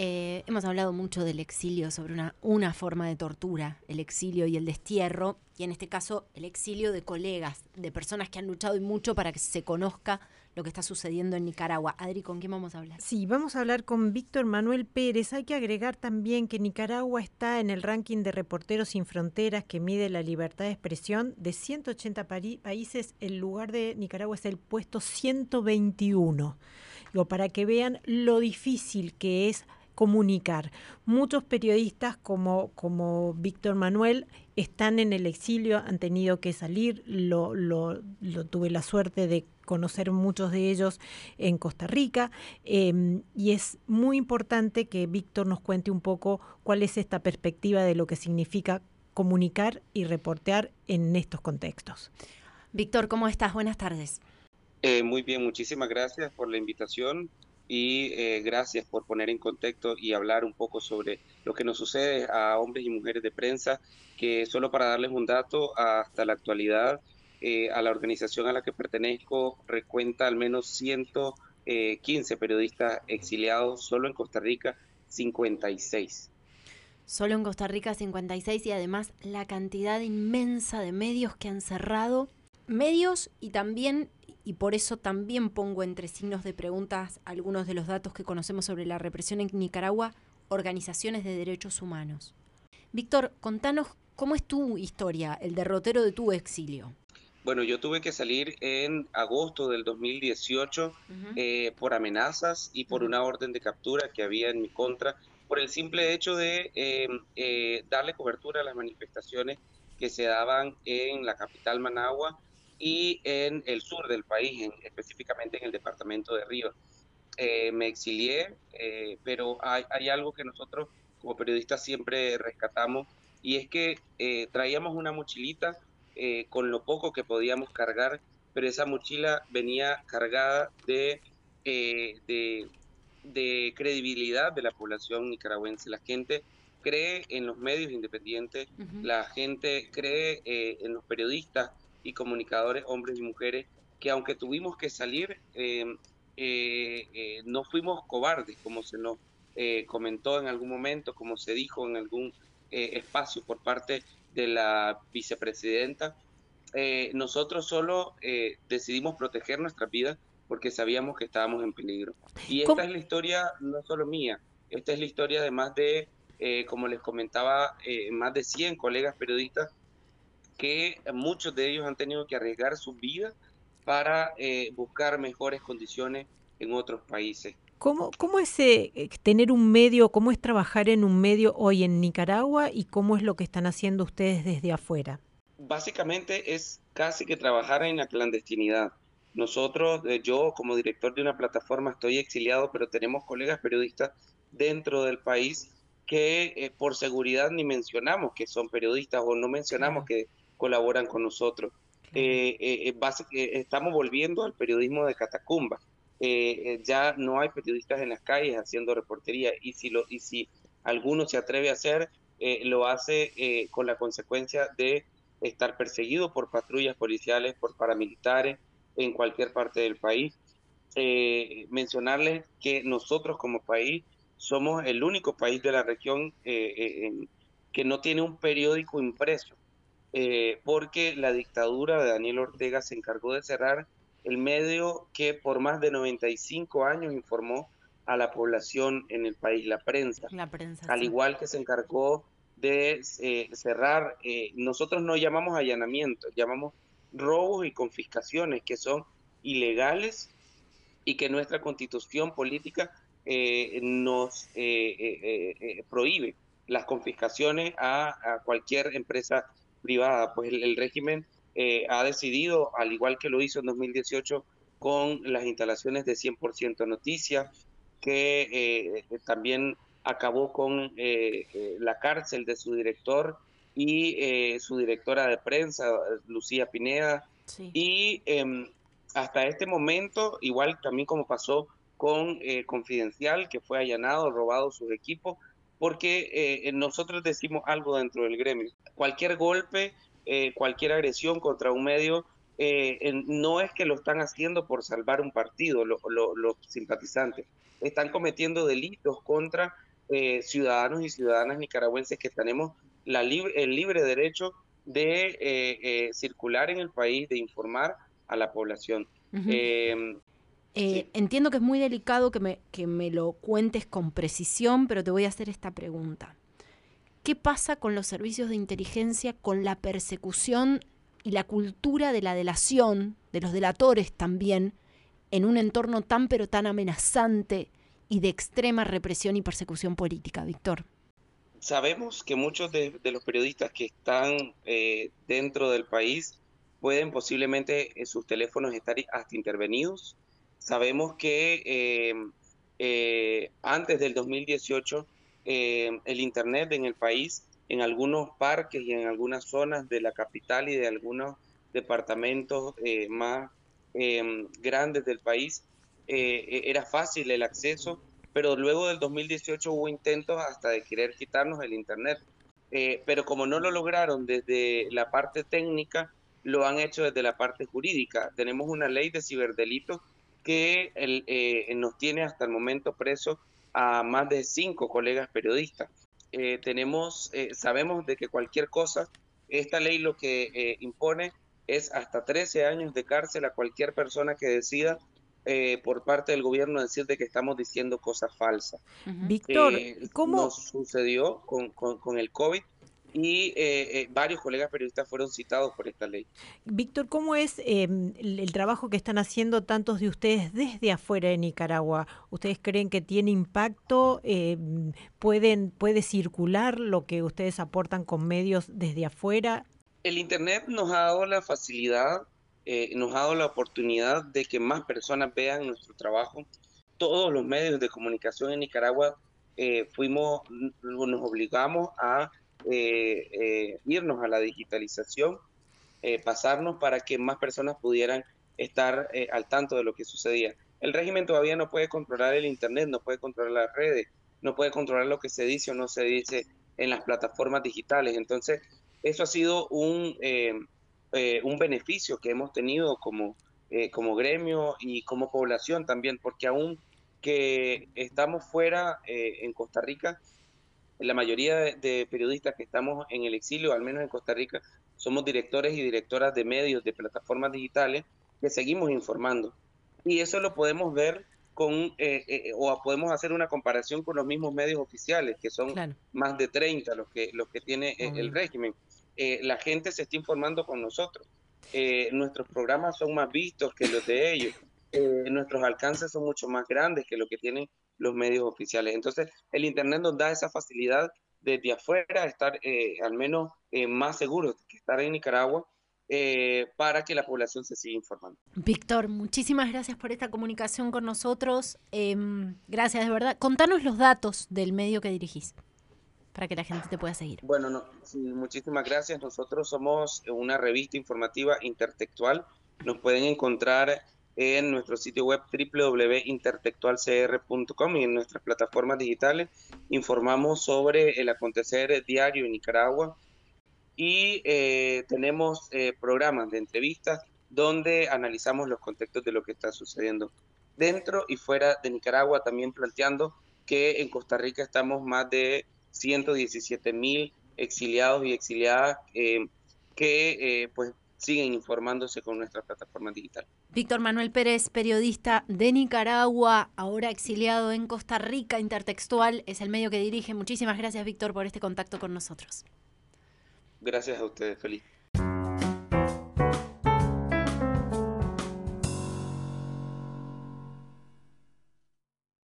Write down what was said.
Eh, hemos hablado mucho del exilio sobre una, una forma de tortura, el exilio y el destierro, y en este caso el exilio de colegas, de personas que han luchado y mucho para que se conozca lo que está sucediendo en Nicaragua. Adri, ¿con quién vamos a hablar? Sí, vamos a hablar con Víctor Manuel Pérez. Hay que agregar también que Nicaragua está en el ranking de Reporteros Sin Fronteras que mide la libertad de expresión de 180 países. El lugar de Nicaragua es el puesto 121. Digo, para que vean lo difícil que es comunicar. Muchos periodistas como, como Víctor Manuel están en el exilio, han tenido que salir, lo, lo, tuve la suerte de conocer muchos de ellos en Costa Rica em, y es muy importante que Víctor nos cuente un poco cuál es esta perspectiva de lo que significa comunicar y reportear en estos contextos. Víctor, ¿cómo estás? Buenas tardes. Eh, muy bien, muchísimas gracias por la invitación y eh, gracias por poner en contexto y hablar un poco sobre lo que nos sucede a hombres y mujeres de prensa, que solo para darles un dato, hasta la actualidad, eh, a la organización a la que pertenezco recuenta al menos 115 periodistas exiliados, solo en Costa Rica 56. Solo en Costa Rica 56 y además la cantidad inmensa de medios que han cerrado, medios y también y por eso también pongo entre signos de preguntas algunos de los datos que conocemos sobre la represión en Nicaragua, organizaciones de derechos humanos. Víctor, contanos cómo es tu historia, el derrotero de tu exilio. Bueno, yo tuve que salir en agosto del 2018 eh, por amenazas y por una orden de captura que había en mi contra, por el simple hecho de em, eh, darle cobertura a las manifestaciones que se daban en la capital Managua y en el sur del país, específicamente en el departamento de Río. Eh, me exilié, eh, pero hay, algo que nosotros como periodistas siempre rescatamos y es que eh, traíamos una mochilita con lo poco que podíamos cargar, pero esa mochila venía cargada de, de, credibilidad de la población nicaragüense. La gente cree en los medios independientes, la gente cree en los periodistas, y comunicadores, hombres y mujeres, que aunque tuvimos que salir, eh, eh, eh, no fuimos cobardes, como se nos comentó en algún momento, como se dijo en algún espacio por parte de la vicepresidenta. nosotros solo decidimos proteger nuestras vidas porque sabíamos que estábamos en peligro. Y esta es la historia no solo mía, esta es la historia de más de, como les comentaba, más de 100 colegas periodistas que muchos de ellos han tenido que arriesgar su vida para eh, buscar mejores condiciones en otros países. ¿Cómo, ¿Cómo es eh, tener un medio, cómo es trabajar en un medio hoy en Nicaragua y cómo es lo que están haciendo ustedes desde afuera? Básicamente es casi que trabajar en la clandestinidad. Nosotros, eh, yo como director de una plataforma estoy exiliado, pero tenemos colegas periodistas dentro del país que por seguridad ni mencionamos que son periodistas o no mencionamos que colaboran con nosotros. Eh, eh, eh, estamos volviendo al periodismo de catacumba. ya no hay periodistas en las calles haciendo reportería y si, lo, y si alguno se atreve a hacer, lo hace con la consecuencia de estar perseguido por patrullas policiales, por paramilitares en cualquier parte del país. mencionarles que nosotros como país somos el único país de la región que no tiene un periódico impreso. Eh, porque la dictadura de Daniel Ortega se encargó de cerrar el medio que por más de 95 años informó a la población en el país, la prensa. La prensa al igual que se encargó de eh, cerrar, eh, nosotros no llamamos allanamiento, llamamos robos y confiscaciones que son ilegales y que nuestra constitución política nos prohíbe las confiscaciones a, a cualquier empresa privada. Pues el, régimen eh, ha decidido, al igual que lo hizo en 2018 con las instalaciones de 100% noticias, que eh, también acabó con eh, la cárcel de su director y su directora de prensa, Lucía Pineda. Y em, hasta este momento, igual también como pasó con Confidencial, que fue allanado, robado sus equipos, porque nosotros decimos algo dentro del gremio cualquier golpe, eh, cualquier agresión contra un medio, eh, no es que lo están haciendo por salvar un partido, los simpatizantes. Están cometiendo delitos contra eh, ciudadanos y ciudadanas nicaragüenses que tenemos la el libre derecho de eh, eh, circular en el país, de informar a la población. Em, entiendo que es muy delicado que me, que me lo cuentes con precisión, pero te voy a hacer esta pregunta. ¿Qué pasa con los servicios de inteligencia, con la persecución y la cultura de la delación, de los delatores también, en un entorno tan pero tan amenazante y de extrema represión y persecución política, Víctor? Sabemos que muchos de, los periodistas que están eh, dentro del país pueden posiblemente en sus teléfonos estar hasta intervenidos. Sabemos que eh, eh, antes del 2018 el Internet en el país, en algunos parques y en algunas zonas de la capital y de algunos departamentos más grandes del país, era fácil el acceso pero luego del 2018 hubo intentos hasta de querer quitarnos el Internet. Eh, pero como no lo lograron desde la parte técnica, lo han hecho desde la parte jurídica. Tenemos una ley de ciberdelitos que eh, nos tiene hasta el momento preso a más de cinco colegas periodistas. Eh, tenemos, sabemos de que cualquier cosa, esta ley lo que impone es hasta 13 años de cárcel a cualquier persona que decida eh, por parte del gobierno decir de que estamos diciendo cosas falsas. Víctor, eh, ¿cómo sucedió con, con, el COVID? Y eh, varios colegas periodistas fueron citados por esta ley. Víctor, ¿cómo es em, el, trabajo que están haciendo tantos de ustedes desde afuera de Nicaragua? ¿Ustedes creen que tiene impacto? Em, ¿pueden, ¿Puede circular lo que ustedes aportan con medios desde afuera? El Internet nos ha dado la facilidad eh, nos ha dado la oportunidad de que más personas vean nuestro trabajo. Todos los medios de comunicación en Nicaragua eh, fuimos, nos obligamos a eh, irnos a la digitalización, pasarnos para que más personas pudieran estar al tanto de lo que sucedía. El régimen todavía no puede controlar el Internet, no puede controlar las redes, no puede controlar lo que se dice o no se dice en las plataformas digitales. Entonces, eso ha sido un, eh, un beneficio que hemos tenido como, eh, como gremio y como población también, porque aún que estamos fuera eh, en Costa Rica, la mayoría de, periodistas que estamos en el exilio, al menos en Costa Rica, somos directores y directoras de medios, de plataformas digitales, que seguimos informando. Y eso lo podemos ver con, o podemos hacer una comparación con los mismos medios oficiales, que son más de 30 los que, los que tiene el régimen. Eh, la gente se está informando con nosotros. Eh, nuestros programas son más vistos que los de ellos. Eh, nuestros alcances son mucho más grandes que lo que tienen los medios oficiales. Entonces, el Internet nos da esa facilidad desde afuera, estar al menos más seguros que estar en Nicaragua. para que la población se siga informando. Víctor, muchísimas gracias por esta comunicación con nosotros. Em, gracias, de verdad. Contanos los datos del medio que dirigís para que la gente te pueda seguir. Bueno, no, muchísimas gracias. Nosotros somos una revista informativa intertextual. Nos pueden encontrar en nuestro sitio web www.intertextualcr.com y en nuestras plataformas digitales. Informamos sobre el acontecer diario en Nicaragua y eh, tenemos eh, programas de entrevistas donde analizamos los contextos de lo que está sucediendo dentro y fuera de Nicaragua, también planteando que en Costa Rica estamos más de 117 mil exiliados y exiliadas eh, que eh, pues siguen informándose con nuestra plataforma digital. Víctor Manuel Pérez, periodista de Nicaragua, ahora exiliado en Costa Rica, Intertextual, es el medio que dirige. Muchísimas gracias, Víctor, por este contacto con nosotros. Gracias a ustedes, feliz.